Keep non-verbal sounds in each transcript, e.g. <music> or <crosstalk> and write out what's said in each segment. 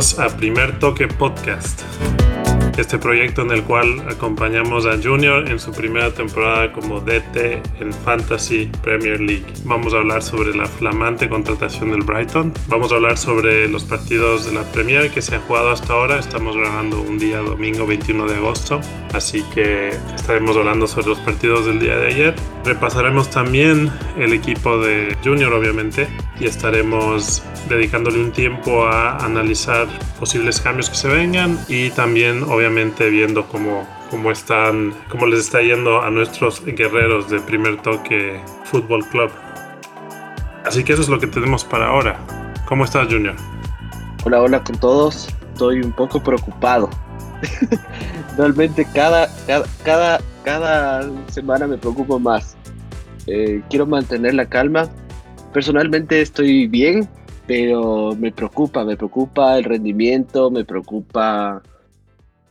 A Primer Toque Podcast este proyecto en el cual acompañamos a Junior en su primera temporada como DT en Fantasy Premier League. Vamos a hablar sobre la flamante contratación del Brighton. Vamos a hablar sobre los partidos de la Premier que se han jugado hasta ahora. Estamos grabando un día domingo 21 de agosto, así que estaremos hablando sobre los partidos del día de ayer. Repasaremos también el equipo de Junior, obviamente, y estaremos dedicándole un tiempo a analizar posibles cambios que se vengan y también, obviamente, viendo cómo, cómo, están, cómo les está yendo a nuestros guerreros de primer toque Fútbol Club. Así que eso es lo que tenemos para ahora. ¿Cómo estás, Junior? Hola, hola con todos. Estoy un poco preocupado. <laughs> Realmente cada, cada, cada, semana me preocupo más. Eh, quiero mantener la calma. Personalmente estoy bien, pero me preocupa, me preocupa el rendimiento, me preocupa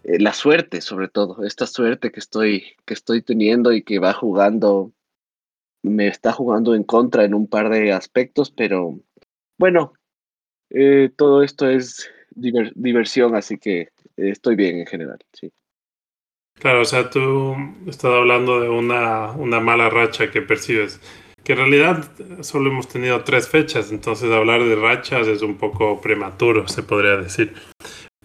eh, la suerte, sobre todo, esta suerte que estoy, que estoy teniendo y que va jugando, me está jugando en contra en un par de aspectos, pero bueno, eh, todo esto es diversión, así que estoy bien en general, sí. Claro, o sea, tú estás hablando de una, una mala racha que percibes, que en realidad solo hemos tenido tres fechas, entonces hablar de rachas es un poco prematuro, se podría decir.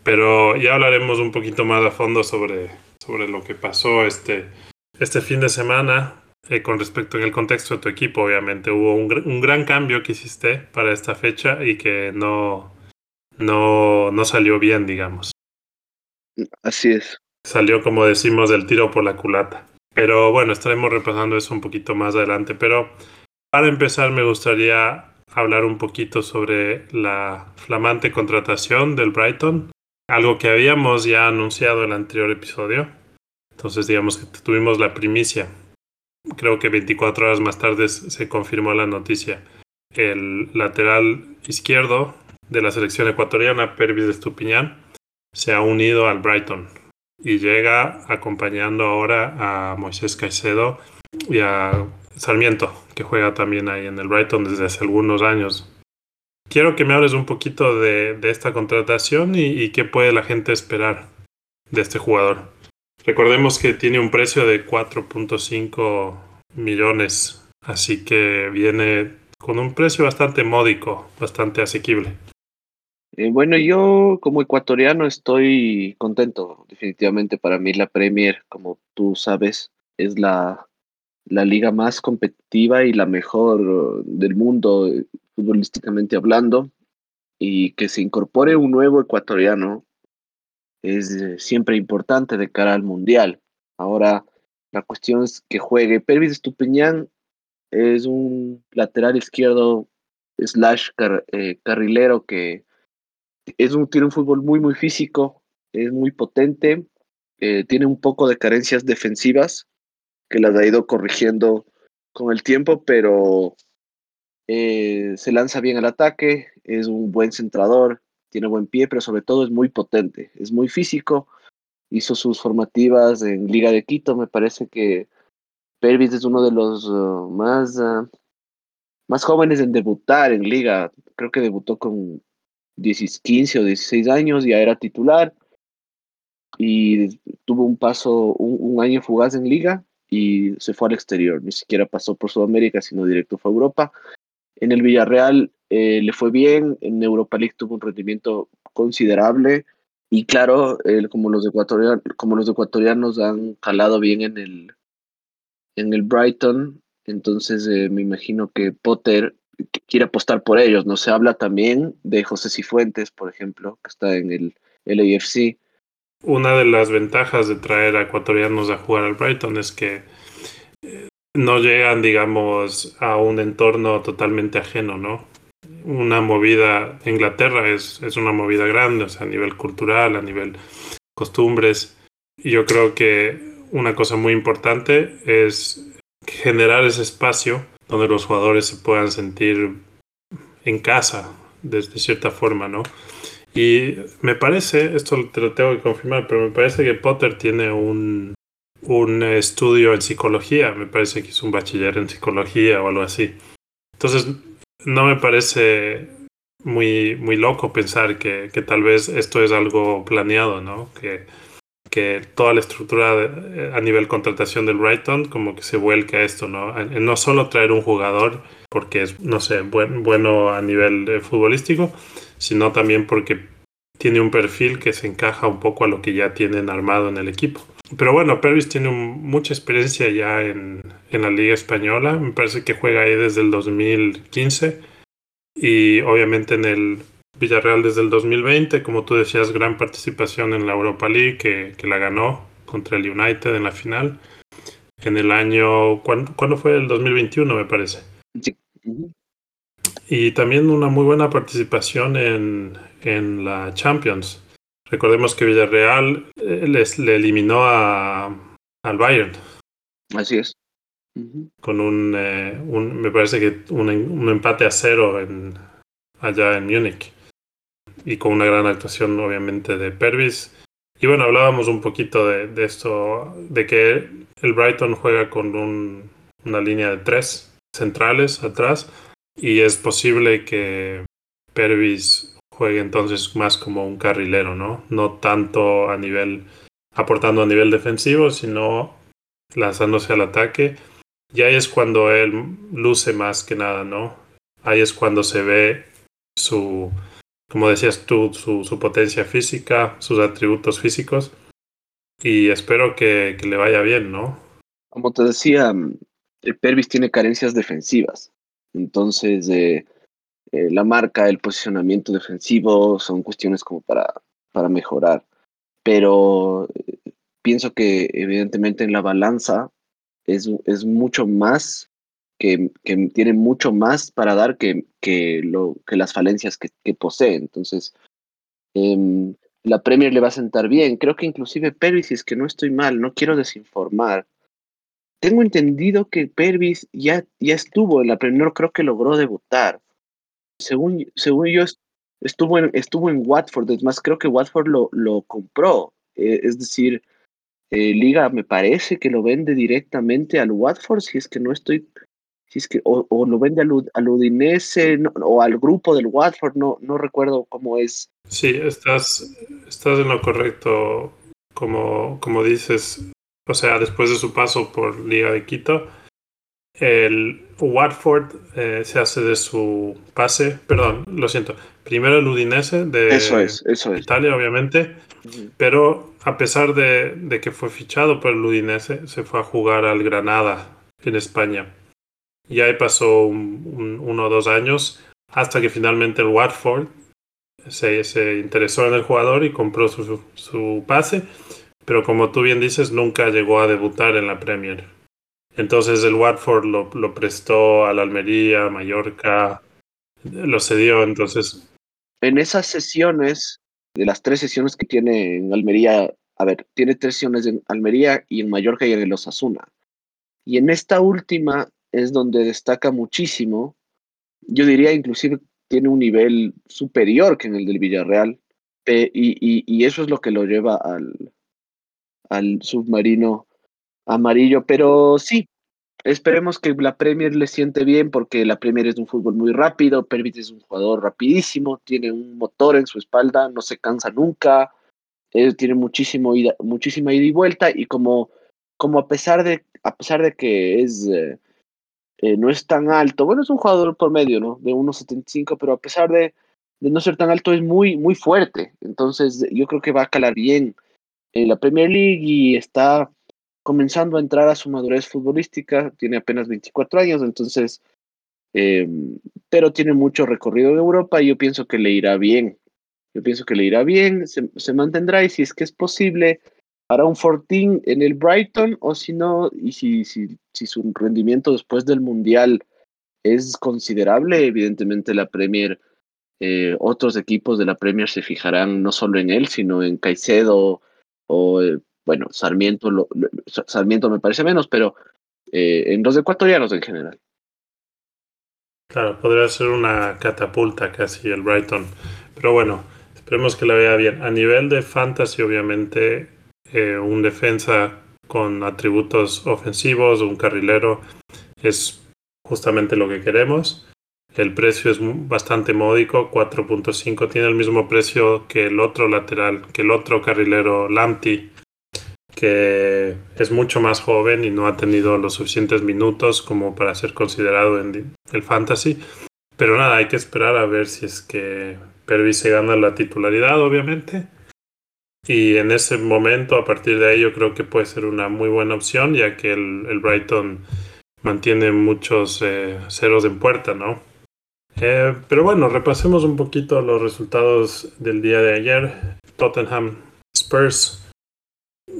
Pero ya hablaremos un poquito más a fondo sobre, sobre lo que pasó este, este fin de semana eh, con respecto en el contexto de tu equipo. Obviamente hubo un, un, gran cambio que hiciste para esta fecha y que no, no, no salió bien, digamos. Así es. Salió, como decimos, del tiro por la culata. Pero bueno, estaremos repasando eso un poquito más adelante. Pero para empezar me gustaría hablar un poquito sobre la flamante contratación del Brighton algo que habíamos ya anunciado en el anterior episodio. Entonces digamos que tuvimos la primicia. Creo que 24 horas más tarde se confirmó la noticia. El lateral izquierdo de la selección ecuatoriana, Pervis de Estupiñán, se ha unido al Brighton y llega acompañando ahora a Moisés Caicedo y a Sarmiento, que juega también ahí en el Brighton desde hace algunos años. Quiero que me hables un poquito de, esta contratación y, qué puede la gente esperar de este jugador. Recordemos que tiene un precio de 4.5 millones, así que viene con un precio bastante módico, bastante asequible. Eh, bueno, yo como ecuatoriano estoy contento. Definitivamente para mí la Premier, como tú sabes, es la, la liga más competitiva y la mejor del mundo futbolísticamente hablando, y que se incorpore un nuevo ecuatoriano es eh, siempre importante de cara al Mundial. Ahora, la cuestión es que juegue. Pervis Estupiñán es un lateral izquierdo slash eh, carrilero que es un, tiene un fútbol muy, muy físico, es muy potente, eh, tiene un poco de carencias defensivas que las ha ido corrigiendo con el tiempo, pero eh, se lanza bien al ataque, es un buen centrador, tiene buen pie, pero sobre todo es muy potente, es muy físico. Hizo sus formativas en Liga de Quito, me parece que Pervis es uno de los uh, más, uh, más jóvenes en debutar en Liga. Creo que debutó con 15 o 16 años, ya era titular y tuvo un paso, un, un año fugaz en Liga y se fue al exterior. Ni siquiera pasó por Sudamérica, sino directo fue a Europa. En el Villarreal eh, le fue bien, en Europa League tuvo un rendimiento considerable y claro, como, los ecuatorianos, como los ecuatorianos han calado bien en el, en el Brighton, entonces eh, me imagino que Potter quiere apostar por ellos. No se habla también de José Cifuentes, por ejemplo, que está en el LAFC. Una de las ventajas de traer a ecuatorianos a jugar al Brighton es que no llegan, digamos, a un entorno totalmente ajeno, ¿no? Una movida, Inglaterra es, es una movida grande, o sea, a nivel cultural, a nivel costumbres. Y yo creo que una cosa muy importante es generar ese espacio donde los jugadores se puedan sentir en casa, de, cierta forma, ¿no? Y me parece, esto te lo tengo que confirmar, pero me parece que Potter tiene un, un estudio en psicología, me parece que es un bachiller en psicología o algo así. Entonces, no me parece muy, muy loco pensar que, que, tal vez esto es algo planeado, ¿no? Que, que toda la estructura a nivel contratación del Brighton como que se vuelca a esto, ¿no? no solo traer un jugador porque es, no sé, buen, bueno a nivel eh, futbolístico, sino también porque tiene un perfil que se encaja un poco a lo que ya tienen armado en el equipo. Pero bueno, Pervis tiene mucha experiencia ya en, en, la Liga Española. Me parece que juega ahí desde el 2015 y obviamente en el Villarreal desde el 2020. Como tú decías, gran participación en la Europa League que, que la ganó contra el United en la final. En el año, ¿cuándo, ¿cuándo fue? El 2021 me parece. Sí. Y también una muy buena participación en, en la Champions. Recordemos que Villarreal eh, les, le eliminó a, al Bayern. Así es. Con un, eh, un, me parece que un, un, empate a cero en, allá en Múnich. Y con una gran actuación, obviamente, de Pervis. Y bueno, hablábamos un poquito de, de esto, de que el Brighton juega con un, una línea de tres centrales atrás. Y es posible que Pervis juegue entonces más como un carrilero, ¿no? No tanto a nivel, aportando a nivel defensivo, sino lanzándose al ataque. Y ahí es cuando él luce más que nada, ¿no? Ahí es cuando se ve su, como decías tú, su, su potencia física, sus atributos físicos. Y espero que, que le vaya bien, ¿no? Como te decía, el Pervis tiene carencias defensivas. Entonces, eh, eh, la marca, el posicionamiento defensivo, son cuestiones como para, para mejorar. Pero eh, pienso que evidentemente en la balanza es, es mucho más, que, que, tiene mucho más para dar que, que, lo, que las falencias que, posee. Entonces, eh, la Premier le va a sentar bien. Creo que inclusive Pervis, si es que no estoy mal, no quiero desinformar. Tengo entendido que Pervis ya, ya estuvo en la Premier, creo que logró debutar según, según yo, estuvo en, estuvo en Watford, es más, creo que Watford lo, lo compró. Eh, es decir, eh, Liga me parece que lo vende directamente al Watford, si es que no estoy, si es que, o, lo vende al, al Udinese o al grupo del Watford, no, no recuerdo cómo es. Sí, estás, estás en lo correcto, como, como dices, o sea, después de su paso por Liga de Quito, el Watford eh, se hace de su pase, perdón, lo siento, primero el Udinese de eso es, eso es. Italia, obviamente, uh -huh. pero a pesar de, de, que fue fichado por el Udinese, se fue a jugar al Granada en España. Y ahí pasó un, un, uno o dos años hasta que finalmente el Watford se, se interesó en el jugador y compró su, su pase, pero como tú bien dices, nunca llegó a debutar en la Premier. Entonces el Watford lo, lo prestó a la Almería, Mallorca, lo cedió, entonces... En esas sesiones, de las tres sesiones que tiene en Almería, a ver, tiene tres sesiones en Almería y en Mallorca y en el Osasuna. Y en esta última es donde destaca muchísimo, yo diría inclusive tiene un nivel superior que en el del Villarreal, eh, y, eso es lo que lo lleva al, al submarino amarillo, pero sí, esperemos que la Premier le siente bien porque la Premier es un fútbol muy rápido, Pervis es un jugador rapidísimo, tiene un motor en su espalda, no se cansa nunca, él tiene muchísimo muchísima ida y vuelta y como, como a pesar de a pesar de que es eh, eh, no es tan alto, bueno, es un jugador por medio, ¿no? De 1.75, pero a pesar de, de, no ser tan alto es muy, muy fuerte, entonces yo creo que va a calar bien en la Premier League y está comenzando a entrar a su madurez futbolística, tiene apenas 24 años, entonces, eh, pero tiene mucho recorrido en Europa y yo pienso que le irá bien. Yo pienso que le irá bien, se, se mantendrá y si es que es posible, hará un 14 en el Brighton o si no, y si, si, si su rendimiento después del Mundial es considerable, evidentemente la Premier, eh, otros equipos de la Premier se fijarán no solo en él, sino en Caicedo o eh, bueno, Sarmiento, lo, Sarmiento me parece menos, pero eh, en los ecuatorianos en general. Claro, podría ser una catapulta casi el Brighton. Pero bueno, esperemos que la vea bien. A nivel de fantasy, obviamente, eh, un defensa con atributos ofensivos, un carrilero, es justamente lo que queremos. El precio es bastante módico, 4.5. Tiene el mismo precio que el otro lateral, que el otro carrilero Lamptey, que es mucho más joven y no ha tenido los suficientes minutos como para ser considerado en el fantasy. Pero nada, hay que esperar a ver si es que Pervis se gana la titularidad, obviamente. Y en ese momento, a partir de ahí, yo creo que puede ser una muy buena opción, ya que el, Brighton mantiene muchos eh, ceros en puerta, ¿no? Eh, pero bueno, repasemos un poquito los resultados del día de ayer. Tottenham Spurs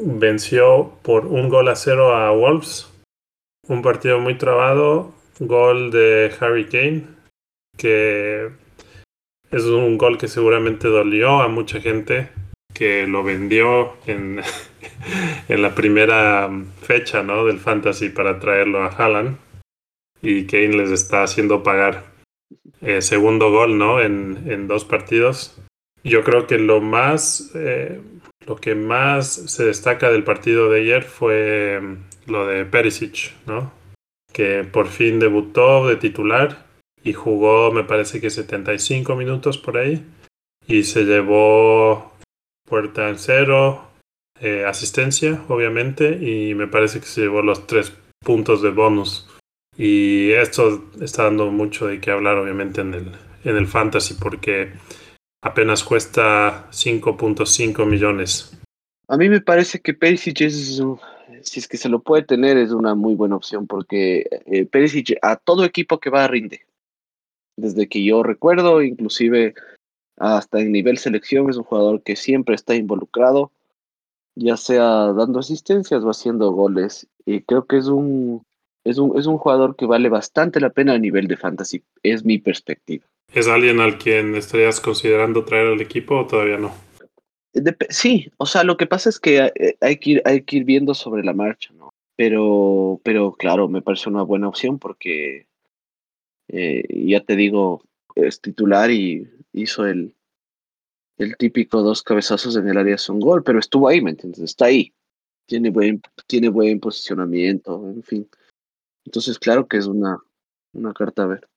venció por un gol a cero a Wolves. Un partido muy trabado. Gol de Harry Kane, que es un gol que seguramente dolió a mucha gente que lo vendió en, <laughs> en la primera fecha ¿no? del Fantasy para traerlo a Haaland. Y Kane les está haciendo pagar eh, segundo gol, ¿no? En, en, dos partidos. Yo creo que lo más, eh, lo que más se destaca del partido de ayer fue mm, lo de Perisic, ¿no? Que por fin debutó de titular y jugó, me parece que 75 minutos por ahí. Y se llevó puerta en cero, eh, asistencia, obviamente, y me parece que se llevó los tres puntos de bonus y esto está dando mucho de qué hablar, obviamente, en el, en el fantasy, porque apenas cuesta 5.5 millones. A mí me parece que Perisic es, si es que se lo puede tener, es una muy buena opción, porque eh, a todo equipo que va rinde. Desde que yo recuerdo, inclusive hasta en nivel selección, es un jugador que siempre está involucrado, ya sea dando asistencias o haciendo goles. Y creo que es un es un, es un jugador que vale bastante la pena a nivel de fantasy, es mi perspectiva. ¿Es alguien al quien estarías considerando traer al equipo o todavía no? sí, o sea, lo que pasa es que eh, hay, que ir, hay que ir viendo sobre la marcha, ¿no? Pero, pero claro, me parece una buena opción porque eh, ya te digo, es titular y hizo el, el típico dos cabezazos en el área son gol, pero estuvo ahí, ¿me entiendes? Está ahí. Tiene buen, tiene buen posicionamiento, en fin. Entonces, claro que es una, una carta a ver.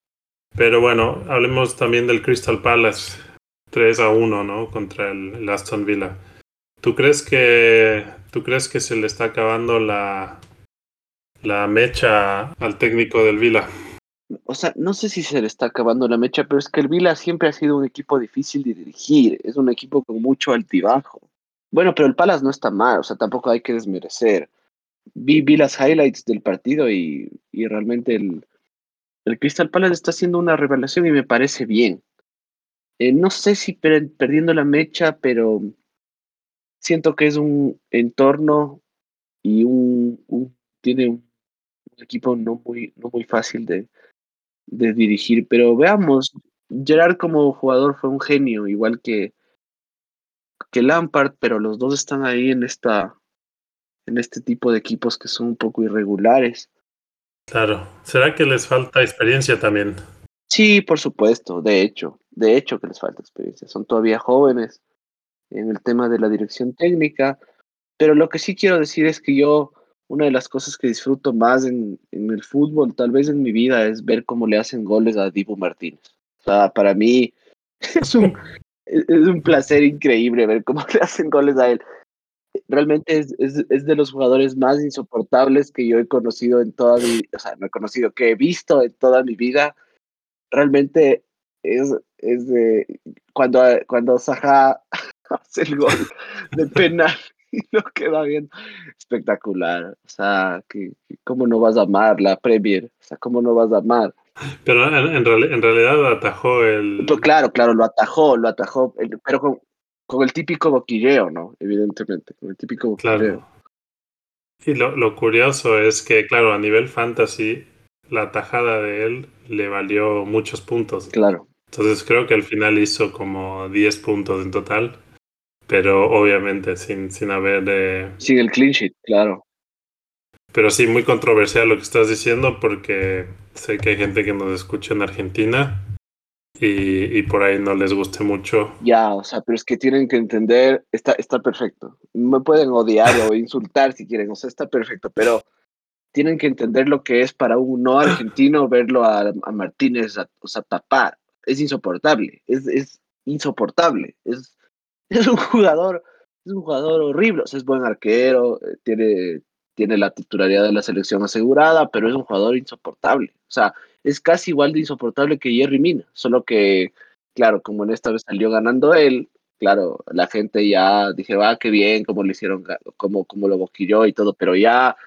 Pero bueno, hablemos también del Crystal Palace 3 a 1, ¿no? Contra el, Aston Villa. ¿Tú crees que tú crees que se le está acabando la la mecha al técnico del Villa? O sea, no sé si se le está acabando la mecha, pero es que el Villa siempre ha sido un equipo difícil de dirigir, es un equipo con mucho altibajo. Bueno, pero el Palace no está mal, o sea, tampoco hay que desmerecer vi, vi las highlights del partido y, y realmente el, el, Crystal Palace está haciendo una revelación y me parece bien. Eh, no sé si perdiendo la mecha, pero siento que es un entorno y un, tiene un, equipo no muy, no muy fácil de, dirigir. Pero veamos, Gerard como jugador fue un genio, igual que, que Lampard, pero los dos están ahí en esta, en este tipo de equipos que son un poco irregulares. Claro, ¿será que les falta experiencia también? Sí, por supuesto, de hecho, de hecho que les falta experiencia. Son todavía jóvenes en el tema de la dirección técnica, pero lo que sí quiero decir es que yo, una de las cosas que disfruto más en, el fútbol, tal vez en mi vida, es ver cómo le hacen goles a Dibu Martínez. O sea, para mí <laughs> es un, es un placer increíble ver cómo <laughs> le hacen goles a él realmente es, es, es, de los jugadores más insoportables que yo he conocido en toda mi, o sea, no he conocido, que he visto en toda mi vida. Realmente es, es de cuando, cuando Saja <laughs> hace el gol de <laughs> penal y lo queda bien espectacular. O sea, que, ¿cómo no vas a amar la Premier? O sea, ¿cómo no vas a amar? Pero en, en, en realidad atajó el... Pues claro, claro, lo atajó, lo atajó, pero con, con el típico boquilleo, ¿no? Evidentemente, con el típico boquilleo. Claro. Y lo, lo, curioso es que, claro, a nivel fantasy, la tajada de él le valió muchos puntos. Claro. Entonces creo que al final hizo como 10 puntos en total, pero obviamente sin, sin haber... Eh... Sin el clean sheet, claro. Pero sí, muy controversial lo que estás diciendo porque sé que hay gente que nos escucha en Argentina y, y, por ahí no les guste mucho. Ya, o sea, pero es que tienen que entender, está, está perfecto. Me pueden odiar o insultar si quieren, o sea, está perfecto, pero tienen que entender lo que es para un no argentino verlo a, Martínez o sea, tapar. Es insoportable, es, es insoportable. Es, <laughs> es un jugador, es un jugador horrible. O sea, es buen arquero, eh, tiene, tiene la titularidad de la selección asegurada, pero es un jugador insoportable. O sea, es casi igual de insoportable que Jerry Mina, solo que, claro, como en esta vez salió ganando él, claro, la gente ya dije, va, ah, qué bien, cómo le hicieron, cómo, cómo lo boquilló y todo, pero ya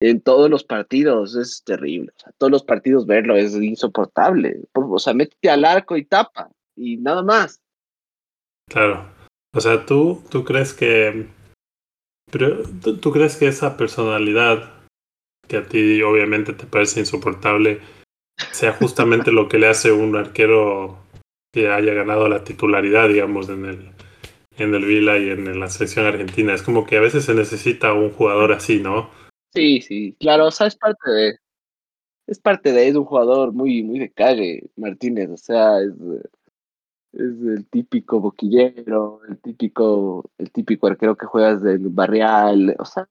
en todos los partidos es terrible. O sea, todos los partidos verlo es insoportable. O sea, métete al arco y tapa y nada más. Claro. O sea, tú, tú crees que. Pero, ¿tú, crees que esa personalidad que a ti obviamente te parece insoportable sea justamente lo que le hace un arquero que haya ganado la titularidad, digamos, en el, en el Vila y en la selección argentina? Es como que a veces se necesita un jugador así, ¿no? Sí, sí, claro, o sea, es parte de, es parte de, es un jugador muy, muy de calle, Martínez, o sea, es, es el típico boquillero, el típico, el típico arquero que juegas del barrial, o sea,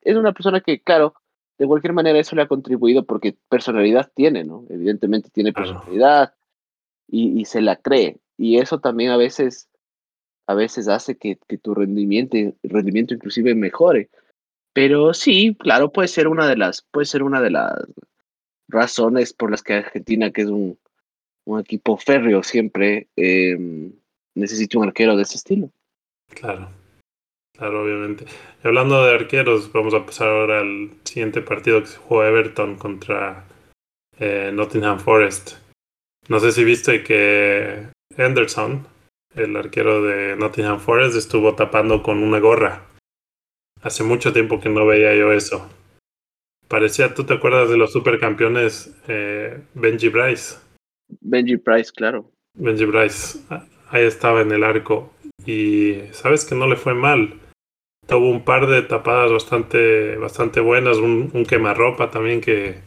es una persona que, claro, de cualquier manera eso le ha contribuido porque personalidad tiene, ¿no? Evidentemente tiene personalidad y, y se la cree, y eso también a veces, a veces hace que, que tu rendimiento, rendimiento inclusive mejore. Pero sí, claro, puede ser una de las, puede ser una de las razones por las que Argentina, que es un, un equipo férreo siempre, eh, necesita un arquero de ese estilo. Claro, claro, obviamente. Y hablando de arqueros, vamos a pasar ahora al siguiente partido que se jugó Everton contra eh, Nottingham Forest. No sé si viste que Henderson, el arquero de Nottingham Forest, estuvo tapando con una gorra. Hace mucho tiempo que no veía yo eso. Parecía, ¿tú te acuerdas de los supercampeones eh, Benji Bryce? Benji Bryce, claro. Benji Bryce, ah, ahí estaba en el arco. Y sabes que no le fue mal. Tuvo un par de tapadas bastante, bastante buenas, un, un quemarropa también que,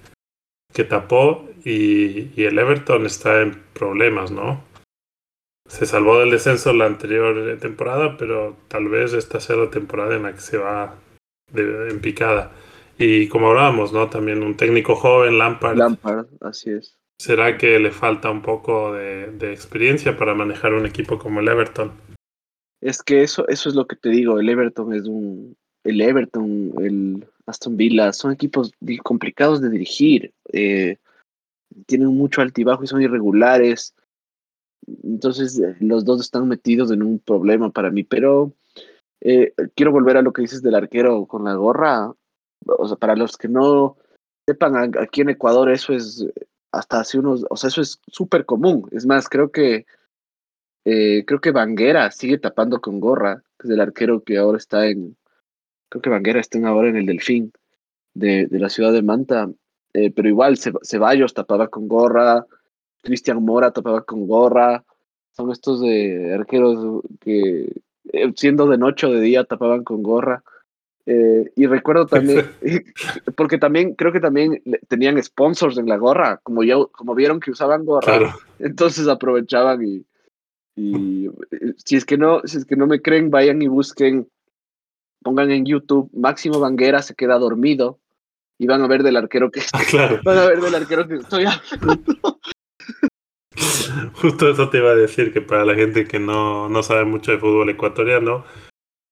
que tapó. Y, y el Everton está en problemas, ¿no? se salvó del descenso la anterior temporada, pero tal vez esta sea la temporada en la que se va en picada. Y como hablábamos, ¿no? También un técnico joven, Lampard. Lampard, así es. ¿Será que le falta un poco de, experiencia para manejar un equipo como el Everton? Es que eso, eso es lo que te digo, el Everton es un... El Everton, el Aston Villa, son equipos complicados de dirigir. Eh, tienen mucho altibajo y son irregulares. Entonces, eh, los dos están metidos en un problema para mí, pero eh, quiero volver a lo que dices del arquero con la gorra. O sea, para los que no sepan, aquí en Ecuador eso es hasta hace unos, o sea, eso es súper común. Es más, creo que eh, creo que Vanguera sigue tapando con gorra, que es el arquero que ahora está en, creo que Vanguera está ahora en el Delfín de, de la ciudad de Manta, pero igual Ceballos tapaba con gorra, Cristian Mora tapaba con gorra. Son estos de arqueros que eh, siendo de noche o de día tapaban con gorra. Eh, y recuerdo <laughs> también, <laughs> porque también creo que también tenían sponsors en la gorra, como, ya, como vieron que usaban gorra, entonces aprovechaban y, y eh, si es que no, si es que no me creen, vayan y busquen, pongan en YouTube, Máximo Vanguera se queda dormido y van a ver del arquero que <laughs> ah, van a ver del arquero que estoy hablando. Justo eso te iba a decir, que para la gente que no, no sabe mucho de fútbol ecuatoriano,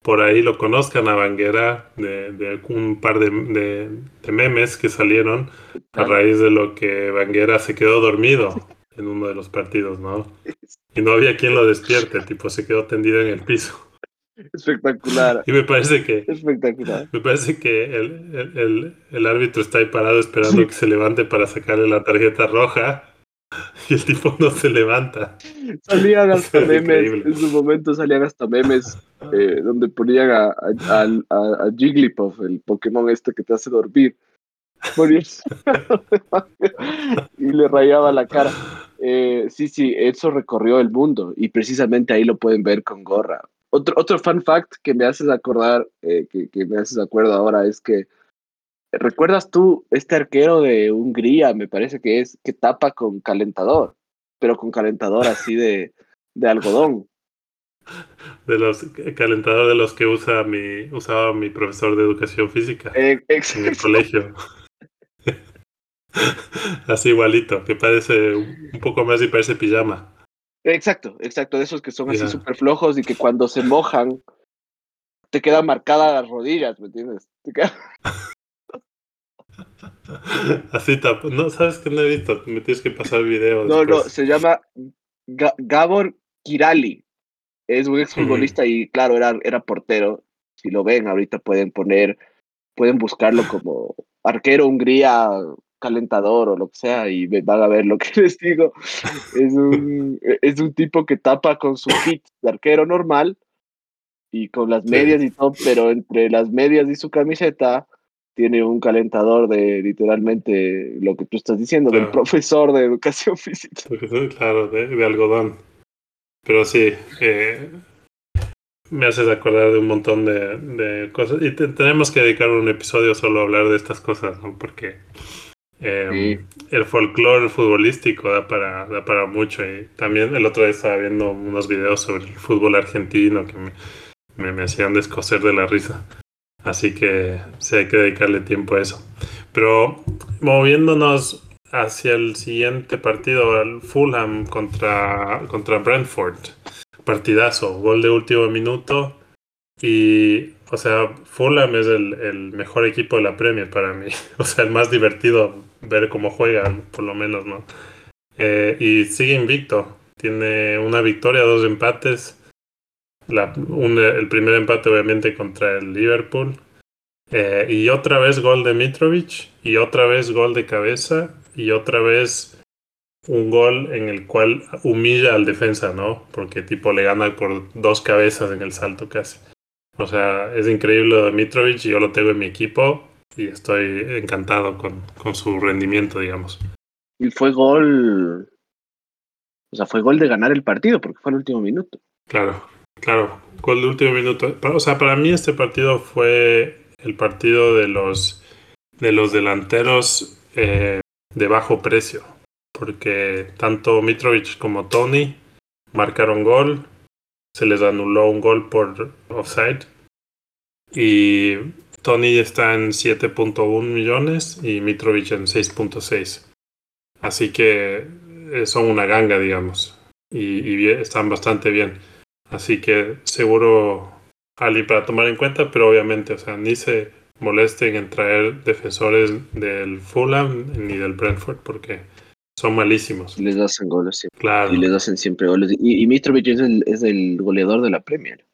por ahí lo conozcan a Banguera de, de un par de, de, memes que salieron a raíz de lo que Banguera se quedó dormido en uno de los partidos, ¿no? Y no había quien lo despierte, tipo se quedó tendido en el piso. Espectacular. <laughs> Y me parece que. Espectacular. Me parece que el, el, el árbitro está ahí parado esperando que se levante para sacarle la tarjeta roja. <laughs> Y el tipo no se levanta. Salían <laughs> hasta memes, en su momento salían hasta memes eh, donde ponían a, a, Jigglypuff, el Pokémon este que te hace dormir, <laughs> y le rayaba la cara. Eh, sí, sí, eso recorrió el mundo y precisamente ahí lo pueden ver con gorra. Otro, otro fun fact que me haces acordar, eh, que, que me haces acuerdo ahora es que ¿Recuerdas tú este arquero de Hungría, me parece que es, que tapa con calentador, pero con calentador así de, de algodón? De los calentador de los que usa mi, usaba mi profesor de educación física eh, en el colegio. <laughs> así igualito, que parece un poco más y parece pijama. Exacto, exacto, de esos que son así súper flojos y que cuando se mojan te quedan marcadas las rodillas, ¿me entiendes? <laughs> Así No, sabes que no he visto. Me tienes que pasar el video. No, no, se llama Gabor Kirali. Es un exfutbolista y, claro, era, era portero. Si lo ven, ahorita pueden poner, pueden buscarlo como arquero Hungría calentador o lo que sea y van a ver lo que <laughs> les digo. Es un, es un tipo que tapa con su kit de arquero normal y con las medias y todo, pero entre las medias y su camiseta tiene un calentador de literalmente lo que tú estás diciendo, del profesor de educación <laughs> física. Claro, de, algodón. Pero sí, eh, me haces acordar de un montón de, cosas. Y tenemos que dedicar un episodio solo a hablar de estas cosas, ¿no? Porque em, el folclore futbolístico da para, da para mucho. Y también el otro día estaba viendo unos videos sobre el fútbol argentino que me, me hacían descoser de la risa. Así que sí hay que dedicarle tiempo a eso. Pero moviéndonos hacia el siguiente partido, el Fulham contra, contra Brentford. Partidazo, gol de último minuto. Y, o sea, Fulham es el, mejor equipo de la Premier para mí. <laughs> O sea, el más divertido ver cómo juegan, por lo menos, ¿no? Eh, y sigue invicto. Tiene una victoria, dos empates el primer empate obviamente contra el Liverpool. Eh, y otra vez gol de Mitrovic, y otra vez gol de cabeza, y otra vez un gol en el cual humilla al defensa, ¿no? Porque tipo le gana por dos cabezas en el salto casi. O sea, es increíble lo de Mitrovic y yo lo tengo en mi equipo y estoy encantado con, con su rendimiento, digamos. Y fue gol, o sea, fue gol de ganar el partido porque fue el último minuto. Claro. Claro, con el último minuto. O sea, para mí este partido fue el partido de los, de los delanteros eh, de bajo precio. Porque tanto Mitrovic como Tony marcaron gol. Se les anuló un gol por offside. Y Tony está en 7.1 millones y Mitrovic en 6.6. Así que eh, son una ganga, digamos. y están bastante bien. Así que seguro Ali para tomar en cuenta, pero obviamente, o sea, ni se molesten en traer defensores del Fulham ni del Brentford porque son malísimos. Les hacen goles siempre. Claro. Y les hacen siempre goles. Y, y Mitrovic es el, es el goleador de la Premier.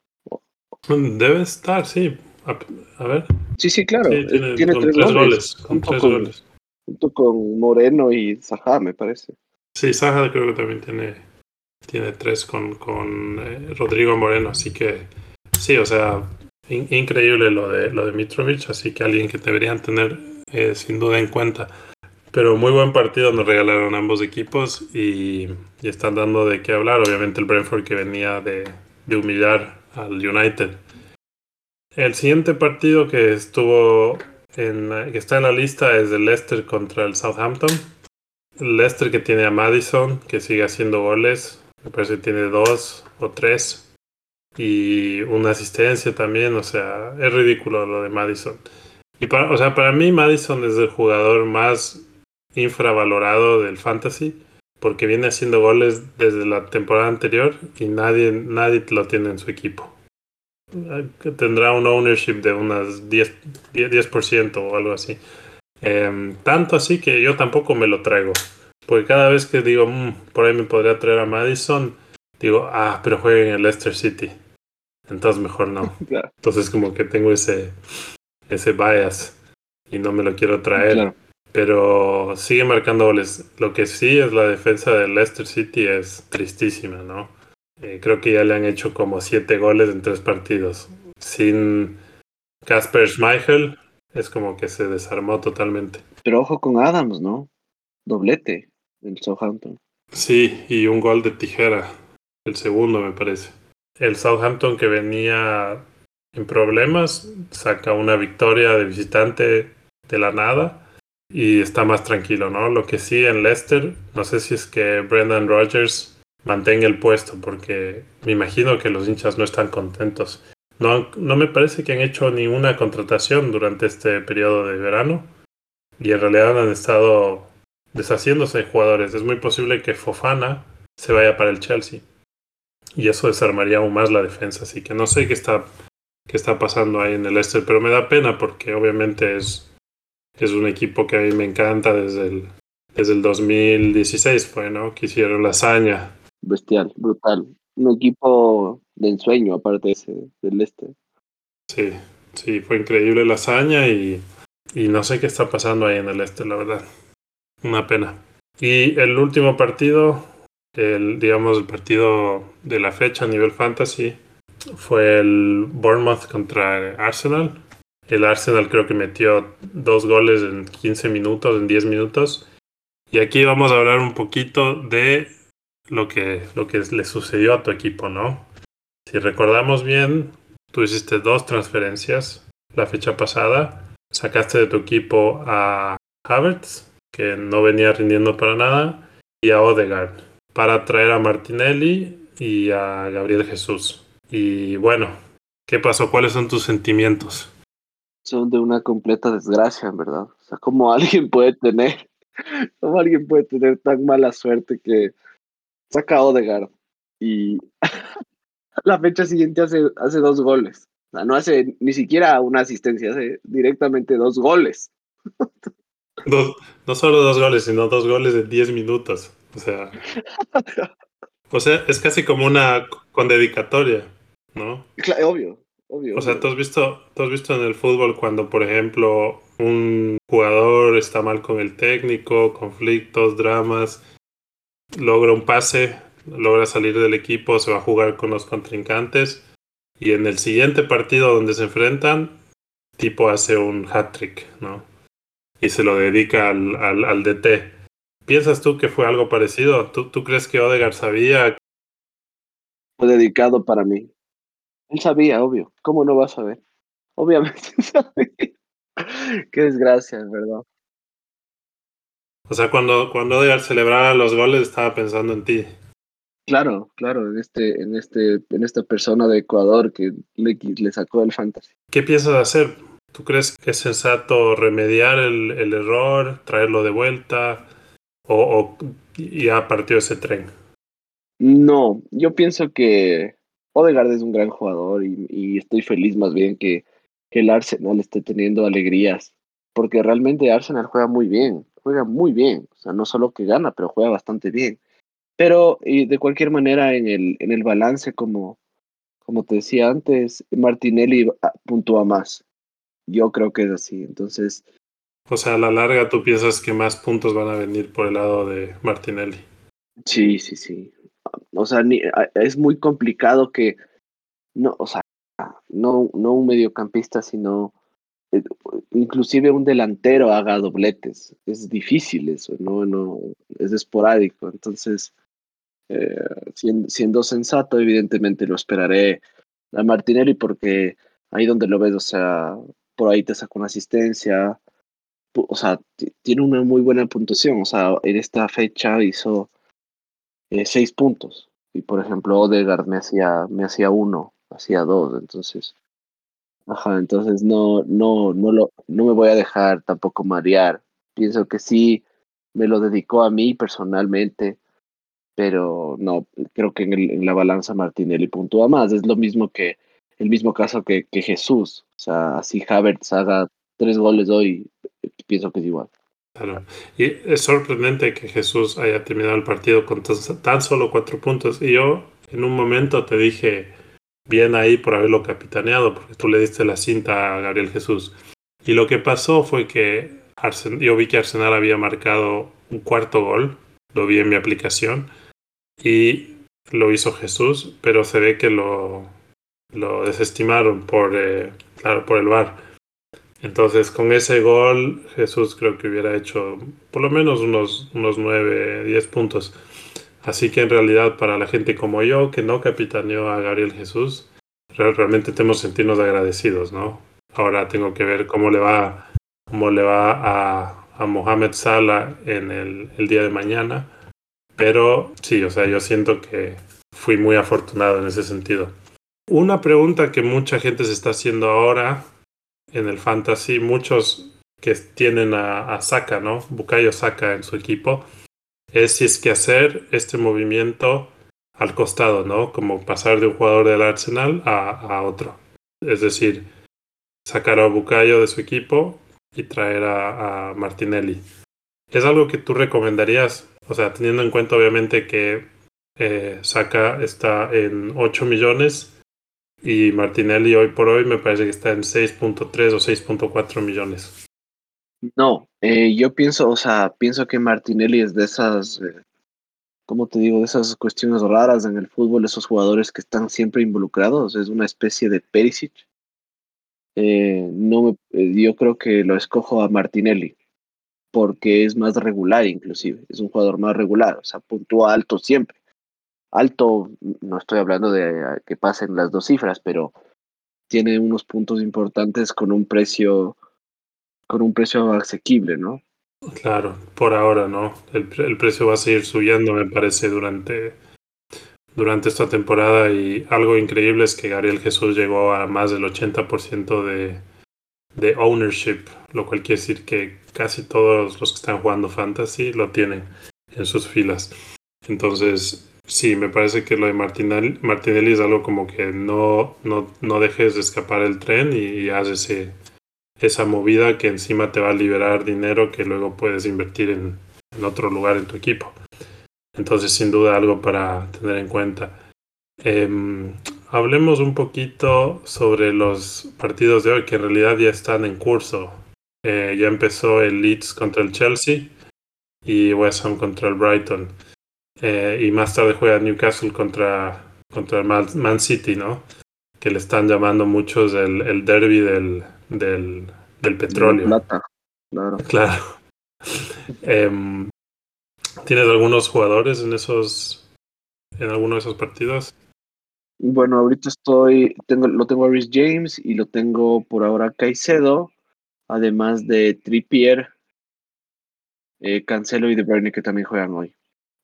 Debe estar, sí. A, ver. Sí, sí, claro. tiene, tres, goles. con tres goles. Junto con Moreno y Zaha, me parece. Sí, Zaha creo que también tiene tiene tres con, con eh, Rodrigo Moreno, así que sí, o sea, increíble lo de, lo de Mitrovic, así que alguien que deberían tener eh, sin duda en cuenta. Pero muy buen partido nos regalaron ambos equipos y, están dando de qué hablar. Obviamente el Brentford que venía de, de humillar al United. El siguiente partido que estuvo en, que está en la lista es el Leicester contra el Southampton. El Leicester que tiene a Madison, que sigue haciendo goles. Me parece que tiene dos o tres. Y una asistencia también. O sea, es ridículo lo de Madison. Y para, o sea, para mí Madison es el jugador más infravalorado del fantasy. Porque viene haciendo goles desde la temporada anterior y nadie, nadie lo tiene en su equipo. Tendrá un ownership de unas 10%, 10 o algo así. Em, tanto así que yo tampoco me lo traigo. Porque cada vez que digo, mm, por ahí me podría traer a Madison, digo, ah, pero juega en el Leicester City. Entonces mejor no. <laughs> Entonces como que tengo ese, ese bias y no me lo quiero traer. Pero sigue marcando goles. Lo que sí es la defensa del Leicester City es tristísima, ¿no? Eh, creo que ya le han hecho como siete goles en tres partidos. Sin Casper Schmeichel es como que se desarmó totalmente. Pero ojo con Adams, ¿no? Doblete el Southampton. Sí, y un gol de tijera, el segundo me parece. El Southampton que venía en problemas saca una victoria de visitante de la nada y está más tranquilo, ¿no? Lo que sí en Leicester, no sé si es que Brendan Rodgers mantenga el puesto porque me imagino que los hinchas no están contentos. No, no me parece que han hecho ninguna contratación durante este periodo de verano y en realidad han estado deshaciéndose de jugadores. Es muy posible que Fofana se vaya para el Chelsea. Y eso desarmaría aún más la defensa. Así que no sé qué está, qué está pasando ahí en el Leicester, pero me da pena porque obviamente es, es un equipo que a mí me encanta desde el, desde el 2016, fue, ¿no? Que hicieron la hazaña. Bestial, brutal. Un equipo de ensueño, aparte de ese, del Leicester. Sí, sí, fue increíble la hazaña y, y no sé qué está pasando ahí en el Leicester, la verdad. Una pena. Y el último partido, el, digamos, el partido de la fecha a nivel fantasy, fue el Bournemouth contra Arsenal. El Arsenal creo que metió dos goles en 15 minutos, en 10 minutos. Y aquí vamos a hablar un poquito de lo que, lo que le sucedió a tu equipo, ¿no? Si recordamos bien, tú hiciste dos transferencias la fecha pasada. Sacaste de tu equipo a Havertz, que no venía rindiendo para nada, y a Odegaard, para traer a Martinelli y a Gabriel Jesús. Y bueno, ¿qué pasó? ¿Cuáles son tus sentimientos? Son de una completa desgracia, en verdad. O sea, ¿cómo <laughs> alguien puede tener, cómo alguien puede tener tan mala suerte que saca a Odegaard y <laughs> la fecha siguiente hace, hace dos goles? O sea, no hace ni siquiera una asistencia, hace directamente dos goles. <laughs> Dos, no solo dos goles, sino dos goles de 10 minutos. O sea, o sea, es casi como una con dedicatoria, ¿no? Claro, obvio, obvio. O sea, obvio. ¿tú has, visto, tú has visto en el fútbol cuando, por ejemplo, un jugador está mal con el técnico, conflictos, dramas, logra un pase, logra salir del equipo, se va a jugar con los contrincantes y en el siguiente partido donde se enfrentan, tipo hace un hat-trick, ¿no? y se lo dedica al, al, al, DT. ¿Piensas tú que fue algo parecido? ¿Tú, ¿Tú crees que Odegaard sabía? Fue dedicado para mí. Él sabía, obvio. ¿Cómo no va a saber? Obviamente <laughs> sabía. Qué desgracia, es verdad. O sea, cuando, cuando Odegaard celebraba los goles estaba pensando en ti. Claro, claro, en este, en este, en esta persona de Ecuador que le, le sacó el fantasy. ¿Qué piensas hacer? ¿Tú crees que es sensato remediar el, el error, traerlo de vuelta o, ya partió ese tren? No, yo pienso que Odegaard es un gran jugador y, y estoy feliz más bien que, que, el Arsenal esté teniendo alegrías, porque realmente Arsenal juega muy bien, juega muy bien, o sea, no solo que gana, pero juega bastante bien. Pero y de cualquier manera en el, en el balance, como, como te decía antes, Martinelli puntúa más yo creo que es así. Entonces. O sea, a la larga tú piensas que más puntos van a venir por el lado de Martinelli. Sí, sí, sí. O sea, ni, es muy complicado que. No, o sea, no, no un mediocampista, sino eh, inclusive un delantero haga dobletes. Es difícil eso, no, no, es esporádico. Entonces, eh, siendo, siendo sensato, evidentemente lo esperaré a Martinelli porque ahí donde lo ves, o sea, por ahí te saca una asistencia. O sea, tiene una muy buena puntuación. O sea, en esta fecha hizo eh, seis puntos. Y por ejemplo, Odegaard me hacía, me hacía uno, hacía dos. Entonces, ajá, entonces no, no, no, lo, no me voy a dejar tampoco marear. Pienso que sí me lo dedicó a mí personalmente, pero no, creo que en, el, en la balanza Martinelli puntúa más. Es lo mismo que el mismo caso que, que Jesús. O sea, así Havertz haga tres goles hoy, pienso que es igual. Claro. Y es sorprendente que Jesús haya terminado el partido con tan solo cuatro puntos. Y yo en un momento te dije, bien ahí por haberlo capitaneado, porque tú le diste la cinta a Gabriel Jesús. Y lo que pasó fue que yo vi que Arsenal había marcado un cuarto gol, lo vi en mi aplicación, y lo hizo Jesús, pero se ve que lo, lo desestimaron por, eh, claro, por el VAR. Entonces, con ese gol, Jesús creo que hubiera hecho por lo menos unos, unos 9, 10 puntos. Así que en realidad, para la gente como yo, que no capitaneó a Gabriel Jesús, realmente tenemos que sentirnos agradecidos, ¿no? Ahora tengo que ver cómo le va, cómo le va a, a Mohamed Salah en el, el día de mañana. Pero sí, o sea, yo siento que fui muy afortunado en ese sentido. Una pregunta que mucha gente se está haciendo ahora en el fantasy, muchos que tienen a, a Saka, ¿no? Bukayo Saka en su equipo, es si es que hacer este movimiento al costado, ¿no? Como pasar de un jugador del Arsenal a, otro. Es decir, sacar a Bukayo de su equipo y traer a, Martinelli. ¿Es algo que tú recomendarías? O sea, teniendo en cuenta obviamente que eh, Saka está en 8 millones y Martinelli hoy por hoy me parece que está en 6.3 o 6.4 millones. No, eh, yo pienso, o sea, pienso que Martinelli es de esas, eh, ¿cómo te digo? De esas cuestiones raras en el fútbol, esos jugadores que están siempre involucrados, es una especie de Perisic. Eh, no me, eh, yo creo que lo escojo a Martinelli porque es más regular inclusive, es un jugador más regular, o sea, puntúa alto siempre. Alto, no estoy hablando de que pasen las dos cifras, pero tiene unos puntos importantes con un precio con un precio asequible, ¿no? Claro, por ahora no. El, el precio va a seguir subiendo, me parece, durante, durante esta temporada y algo increíble es que Gabriel Jesús llegó a más del 80% de, de ownership, lo cual quiere decir que casi todos los que están jugando fantasy lo tienen en sus filas. Entonces, sí, me parece que lo de Martinelli, Martinelli es algo como que no, no, no dejes de escapar el tren y, y haz ese, esa movida que encima te va a liberar dinero que luego puedes invertir en, otro lugar en tu equipo. Entonces, sin duda, algo para tener en cuenta. Eh, hablemos un poquito sobre los partidos de hoy, que en realidad ya están en curso. Eh, ya empezó el Leeds contra el Chelsea y West Ham contra el Brighton. Eh, y más tarde juega Newcastle contra, contra Man City, ¿no? Que le están llamando muchos el, el derby del, del, del petróleo. Plata, claro. <laughs> Claro. eh, ¿Tienes algunos jugadores en esos en alguno de esos partidos? Bueno, ahorita estoy, tengo, lo tengo a Rhys James y lo tengo por ahora a Caicedo, además de Trippier, eh, Cancelo y De Bruyne que también juegan hoy.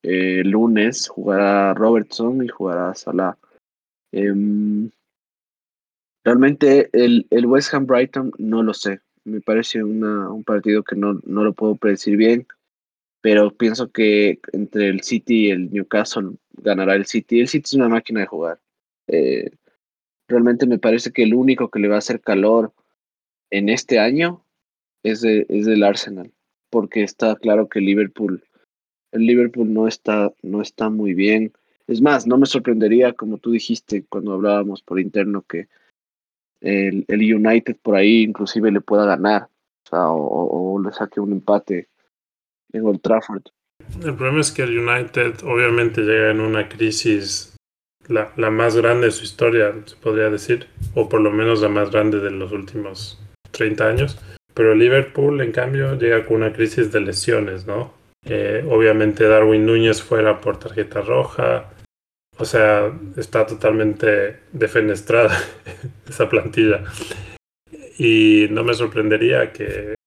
Eh, el lunes jugará Robertson y jugará Salah. Eh, realmente el, el, West Ham Brighton no lo sé. Me parece una, un partido que no, no lo puedo predecir bien pero pienso que entre el City y el Newcastle ganará el City. El City es una máquina de jugar. Eh, realmente me parece que el único que le va a hacer calor en este año es, de, es del Arsenal, porque está claro que Liverpool, el Liverpool no está, no está muy bien. Es más, no me sorprendería, como tú dijiste cuando hablábamos por interno, que el, el United por ahí inclusive le pueda ganar, o, le saque un empate en Old Trafford. El problema es que el United obviamente llega en una crisis, la, la, más grande de su historia, se podría decir, o por lo menos la más grande de los últimos 30 años. Pero Liverpool, en cambio, llega con una crisis de lesiones, ¿no? Eh, obviamente Darwin Núñez fuera por tarjeta roja, o sea, está totalmente defenestrada <laughs> esa plantilla. Y no me sorprendería que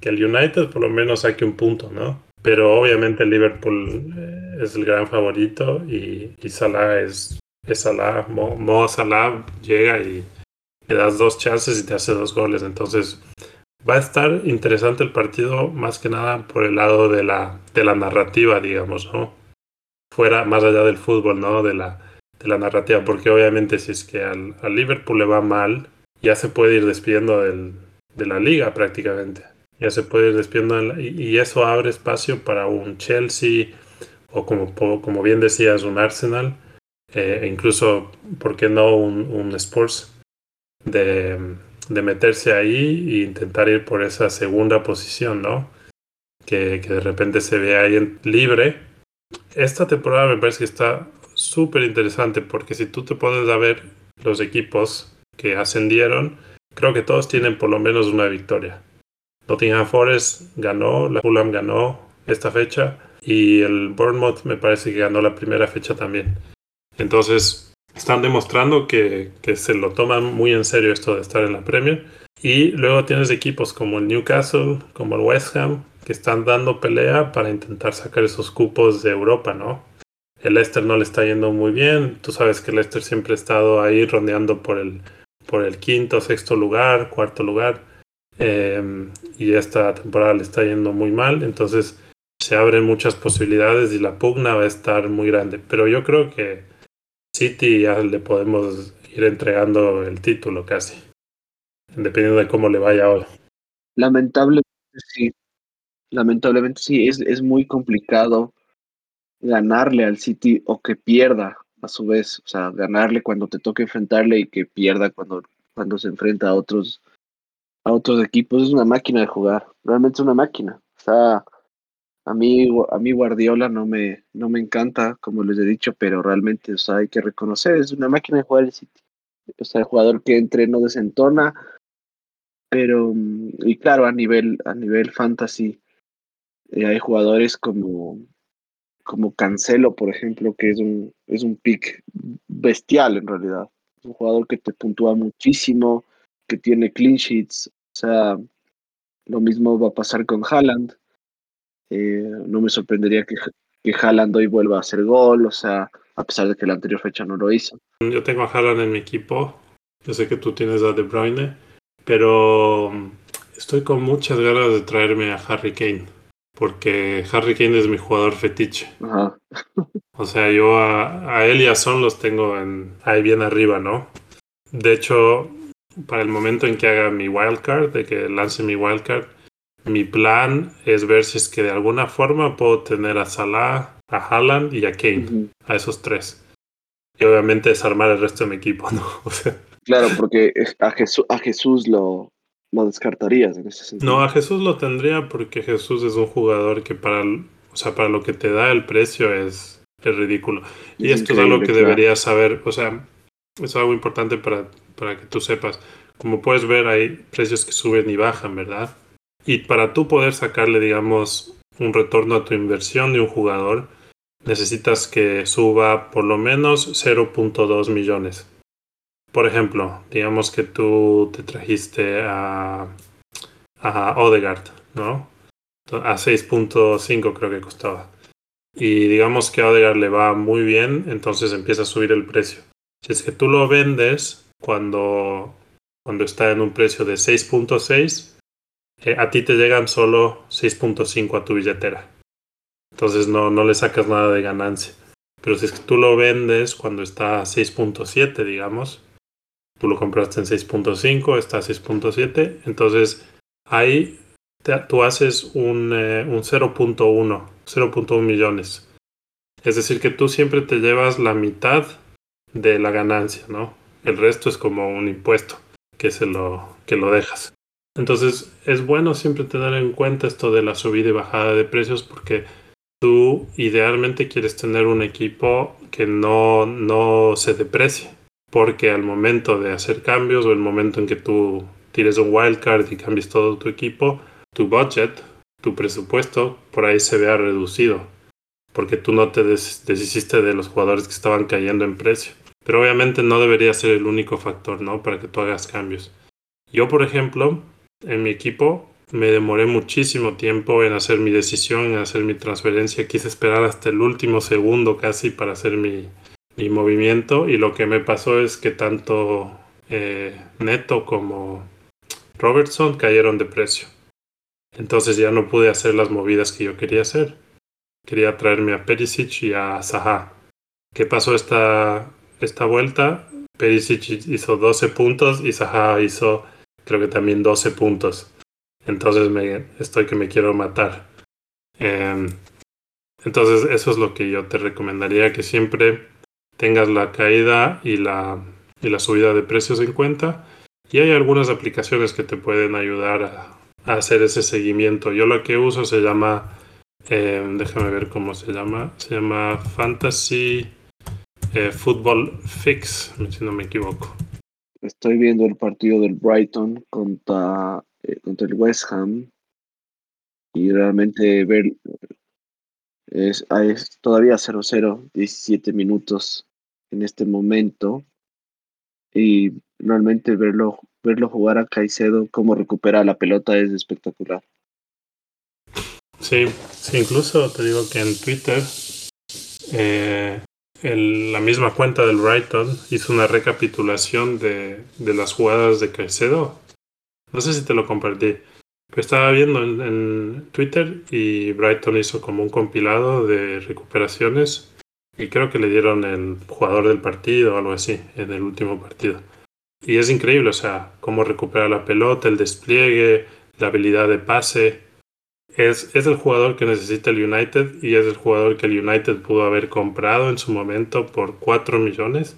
que el United por lo menos saque un punto, ¿no? Pero obviamente el Liverpool eh, es el gran favorito y, y Salah es, Salah. Mo, Salah llega y le das dos chances y te hace dos goles. Entonces va a estar interesante el partido más que nada por el lado de la, de la narrativa, digamos, ¿no? Fuera, más allá del fútbol, ¿no? De la, de la narrativa, porque obviamente si es que al, Liverpool le va mal, ya se puede ir despidiendo del, de la liga prácticamente ya se puede ir despidiendo y eso abre espacio para un Chelsea o como, como bien decías un Arsenal eh, e incluso por qué no un, un Sports de, de, meterse ahí e intentar ir por esa segunda posición no que, que de repente se ve ahí libre. Esta temporada me parece que está súper interesante porque si tú te pones a ver los equipos que ascendieron creo que todos tienen por lo menos una victoria. Nottingham Forest ganó, la Fulham ganó esta fecha y el Bournemouth me parece que ganó la primera fecha también. Entonces están demostrando que, que, se lo toman muy en serio esto de estar en la Premier. Y luego tienes equipos como el Newcastle, como el West Ham, que están dando pelea para intentar sacar esos cupos de Europa, ¿no? El Leicester no le está yendo muy bien. Tú sabes que el Leicester siempre ha estado ahí rondeando por el, por el quinto, sexto lugar, cuarto lugar. eh, y esta temporada le está yendo muy mal, entonces se abren muchas posibilidades y la pugna va a estar muy grande. Pero yo creo que City ya le podemos ir entregando el título casi, dependiendo de cómo le vaya ahora. Lamentablemente sí, lamentablemente sí, es, es muy complicado ganarle al City o que pierda a su vez, o sea, ganarle cuando te toque enfrentarle y que pierda cuando, cuando se enfrenta a otros, a otros equipos, es una máquina de jugar, realmente es una máquina. O sea, a mí, a mí Guardiola no me, no me encanta, como les he dicho, pero realmente, o sea, hay que reconocer, es una máquina de jugar el City. El jugador que entre no desentona, pero, y claro, a nivel, a nivel fantasy, eh, hay jugadores como como Cancelo, por ejemplo, que es un, es un pick bestial en realidad. Es un jugador que te puntúa muchísimo, que tiene clean sheets. O sea, lo mismo va a pasar con Haaland. Eh, no me sorprendería que, que Haaland hoy vuelva a hacer gol, o sea, a pesar de que la anterior fecha no lo hizo. Yo tengo a Haaland en mi equipo. Yo sé que tú tienes a De Bruyne, pero estoy con muchas ganas de traerme a Harry Kane porque Harry Kane es mi jugador fetiche. O sea, yo a, él y a Son los tengo en, ahí bien arriba, ¿no? De hecho, para el momento en que haga mi wildcard, de que lance mi wildcard, mi plan es ver si es que de alguna forma puedo tener a Salah, a Haaland y a Kane, a esos tres. Y obviamente desarmar el resto de mi equipo, ¿no? <laughs> claro, porque a Jesús, a Jesús lo, lo descartarías en ese sentido. No, a Jesús lo tendría porque Jesús es un jugador que para, o sea, para lo que te da el precio es, es ridículo. y esto es algo que deberías saber, o sea, es algo importante para, para que tú sepas. Como puedes ver, hay precios que suben y bajan, ¿verdad? Y para tú poder sacarle, digamos, un retorno a tu inversión de un jugador, necesitas que suba por lo menos 0.2 millones. Por ejemplo, digamos que tú te trajiste a, a Odegaard, ¿no? A 6.5 creo que costaba. Y digamos que a Odegaard le va muy bien, entonces empieza a subir el precio. Si es que tú lo vendes cuando, cuando está en un precio de 6.6, a ti te llegan solo 6.5 a tu billetera. Entonces no, no le sacas nada de ganancia. Pero si es que tú lo vendes cuando está a 6.7, digamos, tú lo compraste en 6.5, está a 6.7, entonces ahí tú haces un, eh, un 0.1, 0.1 millones. Es decir, que tú siempre te llevas la mitad de la ganancia, ¿no? El resto es como un impuesto que, se lo, que lo dejas. Entonces es bueno siempre tener en cuenta esto de la subida y bajada de precios porque tú idealmente quieres tener un equipo que no, no se deprecie porque al momento de hacer cambios o el momento en que tú tires un wildcard y cambies todo tu equipo, tu budget, tu presupuesto, por ahí se vea reducido, porque tú no te deshiciste de los jugadores que estaban cayendo en precio. Pero obviamente no debería ser el único factor, ¿no? Para que tú hagas cambios. Yo, por ejemplo, en mi equipo me demoré muchísimo tiempo en hacer mi decisión, en hacer mi transferencia. Quise esperar hasta el último segundo casi para hacer mi, mi movimiento y lo que me pasó es que tanto eh, Neto como Robertson cayeron de precio. Entonces ya no pude hacer las movidas que yo quería hacer. Quería traerme a Perisic y a Zaha. ¿Qué pasó esta, esta vuelta? Perisic hizo 12 puntos y Zaha hizo creo que también 12 puntos. Entonces me, estoy que me quiero matar. Em, entonces eso es lo que yo te recomendaría que siempre tengas la caída y la, y la subida de precios en cuenta. Y hay algunas aplicaciones que te pueden ayudar a, hacer ese seguimiento. Yo lo que uso se llama, eh, déjame ver cómo se llama, se llama Fantasy eh, Football Fix, si no me equivoco. Estoy viendo el partido del Brighton contra, eh, contra el West Ham y realmente ver es, es todavía 0-0, 17 minutos en este momento y realmente verlo, verlo jugar a Caicedo, cómo recupera la pelota es espectacular. Sí, sí, incluso te digo que en Twitter eh, la misma cuenta del Brighton hizo una recapitulación de, de las jugadas de Caicedo No sé si te lo compartí. Pero estaba viendo en, Twitter y Brighton hizo como un compilado de recuperaciones y creo que le dieron el jugador del partido o algo así en el último partido. Y es increíble, o sea, cómo recupera la pelota, el despliegue, la habilidad de pase. Es, es el jugador que necesita el United y es el jugador que el United pudo haber comprado en su momento por 4 millones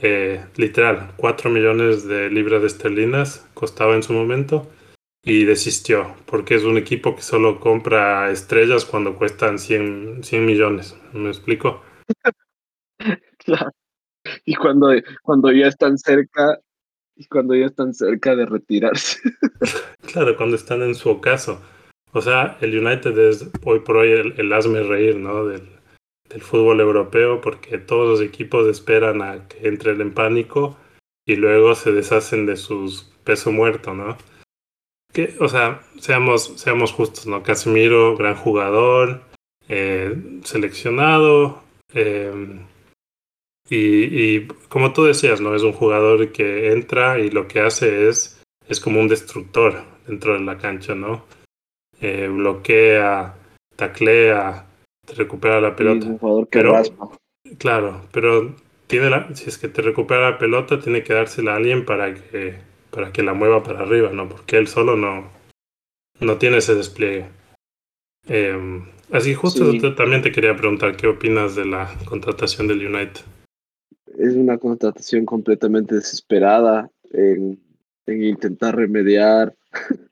eh, literal, 4 millones de libras de esterlinas costaba en su momento y desistió, porque es un equipo que solo compra estrellas cuando cuestan 100, 100 millones. ¿Me explico? <laughs> claro. Y cuando, cuando ya están cerca, y cuando ya están cerca de retirarse. <laughs> claro, cuando están en su ocaso. O sea, el United es hoy por hoy el, el asme reír, ¿no? Del, fútbol europeo porque todos los equipos esperan a que entren en pánico y luego se deshacen de sus peso muerto, ¿no? Que, o sea, seamos, seamos justos, ¿no? Casemiro, gran jugador, eh, seleccionado, eh, y, y, como tú decías, ¿no? Es un jugador que entra y lo que hace es, es como un destructor dentro de la cancha, ¿no? Eh, bloquea, taclea, te recupera la pelota. un jugador que raspa. Claro, pero tiene la, si es que te recupera la pelota, tiene que dársela a alguien para que, para que la mueva para arriba, ¿no? Porque él solo no, no tiene ese despliegue. Eh, así justo también te quería preguntar qué opinas de la contratación del United. Es una contratación completamente desesperada en, en intentar remediar <laughs>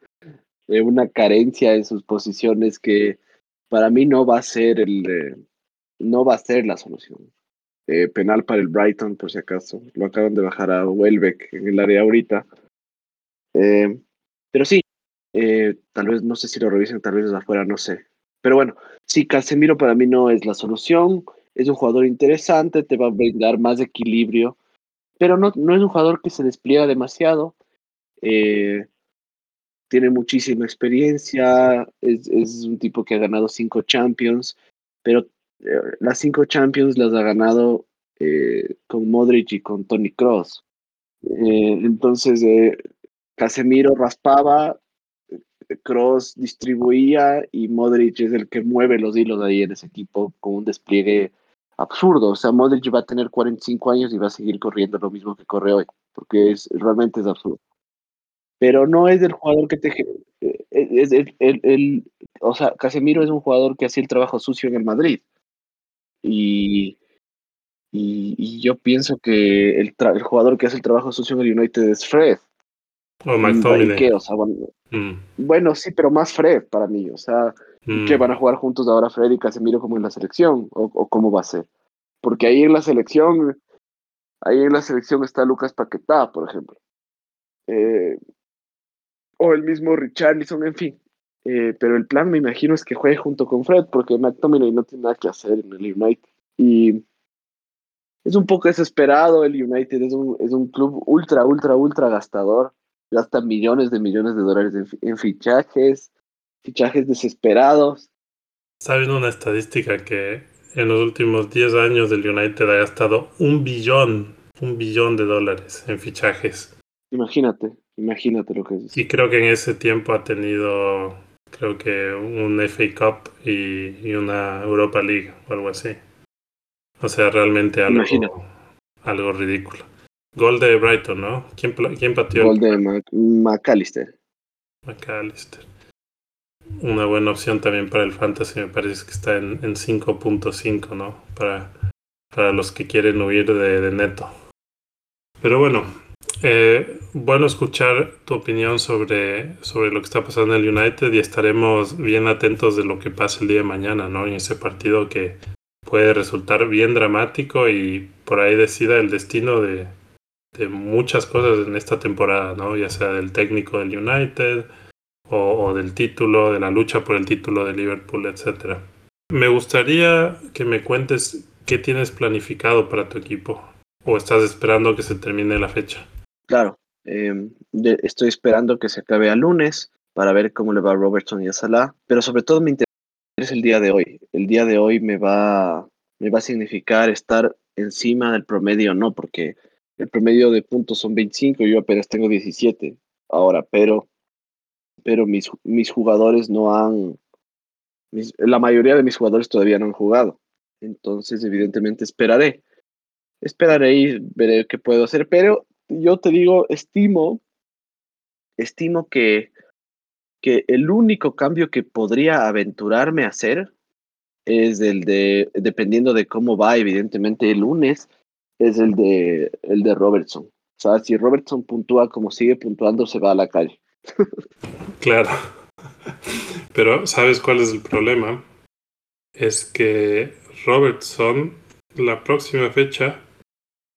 una carencia en sus posiciones que para mí no va a ser el eh, no va a ser la solución. Eh, penal para el Brighton, por si acaso. Lo acaban de bajar a Welbeck en el área ahorita. Eh, pero sí, tal vez, no sé si lo revisen, tal vez desde afuera, no sé. Pero bueno, sí, Casemiro para mí no es la solución. Es un jugador interesante, te va a brindar más equilibrio, pero no, no es un jugador que se despliega demasiado. Eh, tiene muchísima experiencia, es, un tipo que ha ganado cinco Champions, pero eh, las cinco Champions las ha ganado eh, con Modric y con Tony Cross. Eh, entonces, Casemiro raspaba, Cross distribuía y Modric es el que mueve los hilos ahí en ese equipo con un despliegue absurdo. O sea, Modric va a tener 45 años y va a seguir corriendo lo mismo que corre hoy, porque es, realmente es absurdo pero no es el jugador que te... Eh, es el, el, o sea, Casemiro es un jugador que hacía el trabajo sucio en el Madrid. Y, y, yo pienso que el, el, jugador que hace el trabajo sucio en el United es Fred. O McTominay. O sea, bueno, mm. bueno, sí, pero más Fred para mí. O sea, mm. que van a jugar juntos ahora Fred y Casemiro como en la selección? ¿O, o cómo va a ser? Porque ahí en la selección, ahí en la selección está Lucas Paquetá, por ejemplo. Eh, o el mismo Richarlison, en fin. Eh, pero el plan, me imagino, es que juegue junto con Fred, porque McTominay no tiene nada que hacer en el United. Y es un poco desesperado el United, es un, es un club ultra, ultra, ultra gastador. Gasta millones de millones de dólares en, fichajes, fichajes desesperados. ¿Saben una estadística que en los últimos 10 años del United ha gastado un billón, un billón de dólares en fichajes? Imagínate. Imagínate lo que es. Y creo que en ese tiempo ha tenido, creo que un FA Cup y, una Europa League o algo así. O sea, realmente algo, algo ridículo. Gol de Brighton, ¿no? ¿Quién, quién pateó? Gol de McAllister. McAllister. Una buena opción también para el Fantasy, me parece que está en, en 5.5, ¿no? Para, para los que quieren huir de, de neto. Pero bueno, eh, bueno escuchar tu opinión sobre, sobre lo que está pasando en el United y estaremos bien atentos de lo que pase el día de mañana, ¿no? En ese partido que puede resultar bien dramático y por ahí decida el destino de, de muchas cosas en esta temporada, ¿no? Ya sea del técnico del United o, o del título, de la lucha por el título de Liverpool, etcétera. Me gustaría que me cuentes qué tienes planificado para tu equipo o estás esperando que se termine la fecha. Claro, em, estoy esperando que se acabe a lunes para ver cómo le va a Robertson y a Salah, pero sobre todo me interesa el día de hoy. El día de hoy me va, me va a significar estar encima del promedio, no, porque el promedio de puntos son 25 y yo apenas tengo 17. ahora, pero, pero mis, mis jugadores no han, la mayoría de mis jugadores todavía no han jugado. Entonces, evidentemente, esperaré. Esperaré y veré qué puedo hacer. Pero yo te digo, estimo, estimo que, que el único cambio que podría aventurarme a hacer es el de, dependiendo de cómo va, evidentemente, el lunes, es el de, el de Robertson. O sea, si Robertson puntúa como sigue puntuando, se va a la calle. claro. Pero, ¿sabes cuál es el problema? Es que Robertson, la próxima fecha,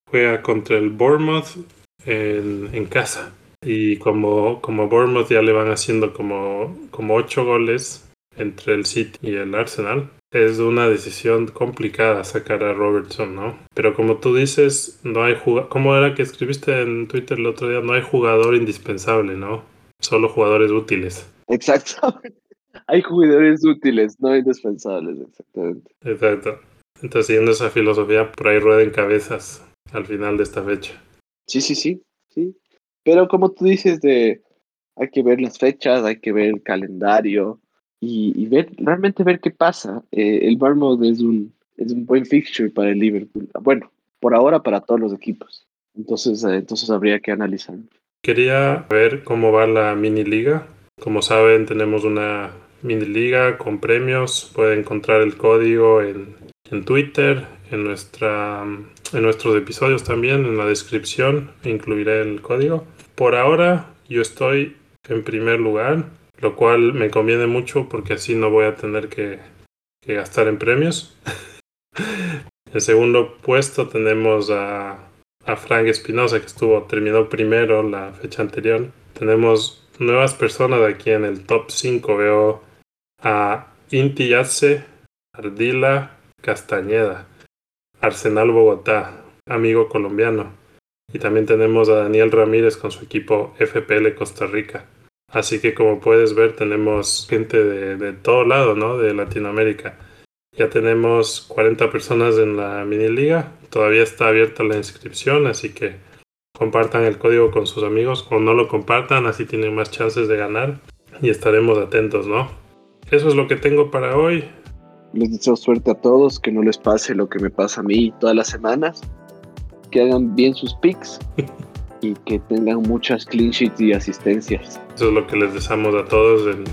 juega contra el Bournemouth en, en casa. Y como, como Bournemouth ya le van haciendo como, como ocho goles entre el City y el Arsenal, es una decisión complicada sacar a Robertson, ¿no? Pero como tú dices, no hay ¿cómo era que escribiste en Twitter el otro día? No hay jugador indispensable, ¿no? Solo jugadores útiles. Exacto. <laughs> hay jugadores útiles, no indispensables, exactamente. Exacto. Entonces, siguiendo esa filosofía, por ahí rueden cabezas al final de esta fecha. Sí, sí, sí, sí. Pero como tú dices, de hay que ver las fechas, hay que ver el calendario, y, ver, realmente ver qué pasa. Eh, el Bournemouth es un, es un buen fixture para el Liverpool. Bueno, por ahora para todos los equipos. Entonces, eh, entonces habría que analizar. Quería ver cómo va la mini liga. Como saben, tenemos una mini liga con premios. Pueden encontrar el código en, en Twitter, en, nuestra, en nuestros episodios también, en la descripción. Incluiré el código. Por ahora, yo estoy en primer lugar lo cual me conviene mucho porque así no voy a tener que, gastar en premios. <laughs> en segundo puesto tenemos a, a Frank Espinosa que estuvo, terminó primero la fecha anterior. Tenemos nuevas personas aquí en el top 5. Veo a Inti Yace, Ardila Castañeda, Arsenal Bogotá, amigo colombiano. Y también tenemos a Daniel Ramírez con su equipo FPL Costa Rica. Así que como puedes ver tenemos gente de, todo lado, ¿no? De Latinoamérica. Ya tenemos 40 personas en la mini liga. Todavía está abierta la inscripción, así que compartan el código con sus amigos o no lo compartan, así tienen más chances de ganar y estaremos atentos, ¿no? Eso es lo que tengo para hoy. Les deseo suerte a todos, que no les pase lo que me pasa a mí todas las semanas, que hagan bien sus picks <laughs> y que tengan muchas clean sheets y asistencias. Eso es lo que les deseamos a todos en,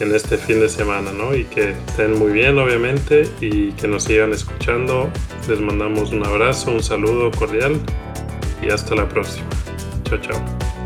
en este fin de semana, ¿no? Y que estén muy bien, obviamente, y que nos sigan escuchando. Les mandamos un abrazo, un saludo cordial y hasta la próxima. Chao, chao.